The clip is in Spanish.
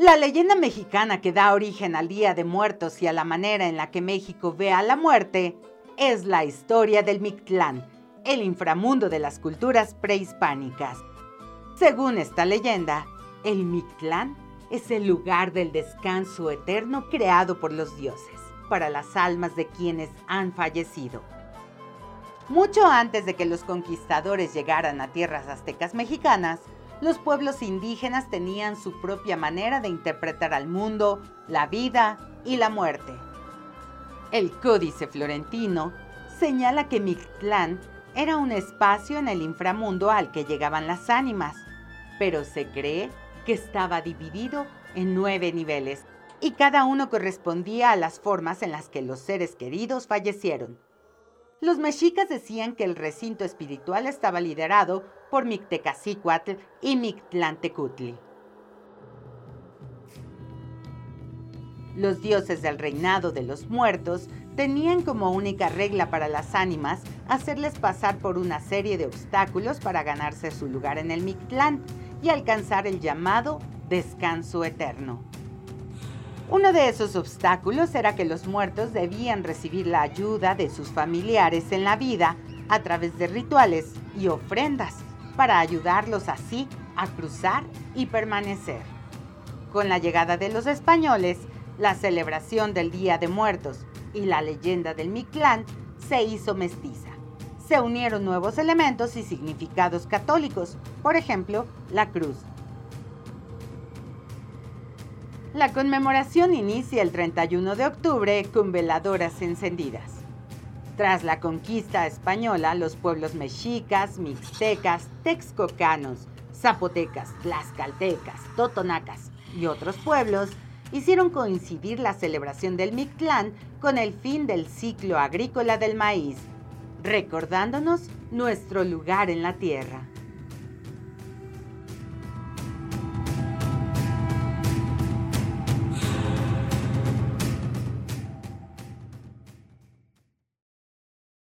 La leyenda mexicana que da origen al Día de Muertos y a la manera en la que México ve a la muerte es la historia del Mictlán, el inframundo de las culturas prehispánicas. Según esta leyenda, el Mictlán es el lugar del descanso eterno creado por los dioses para las almas de quienes han fallecido. Mucho antes de que los conquistadores llegaran a tierras aztecas mexicanas, los pueblos indígenas tenían su propia manera de interpretar al mundo, la vida y la muerte. El Códice Florentino señala que Mictlán era un espacio en el inframundo al que llegaban las ánimas, pero se cree que estaba dividido en nueve niveles y cada uno correspondía a las formas en las que los seres queridos fallecieron. Los mexicas decían que el recinto espiritual estaba liderado por Mictecacicuatl y Mictlantecutli. Los dioses del reinado de los muertos tenían como única regla para las ánimas hacerles pasar por una serie de obstáculos para ganarse su lugar en el Mictlán y alcanzar el llamado descanso eterno. Uno de esos obstáculos era que los muertos debían recibir la ayuda de sus familiares en la vida a través de rituales y ofrendas para ayudarlos así a cruzar y permanecer. Con la llegada de los españoles, la celebración del Día de Muertos y la leyenda del Mictlán se hizo mestiza. Se unieron nuevos elementos y significados católicos, por ejemplo, la cruz, La conmemoración inicia el 31 de octubre con veladoras encendidas. Tras la conquista española, los pueblos mexicas, mixtecas, texcocanos, zapotecas, tlaxcaltecas, totonacas y otros pueblos hicieron coincidir la celebración del Mictlán con el fin del ciclo agrícola del maíz, recordándonos nuestro lugar en la tierra.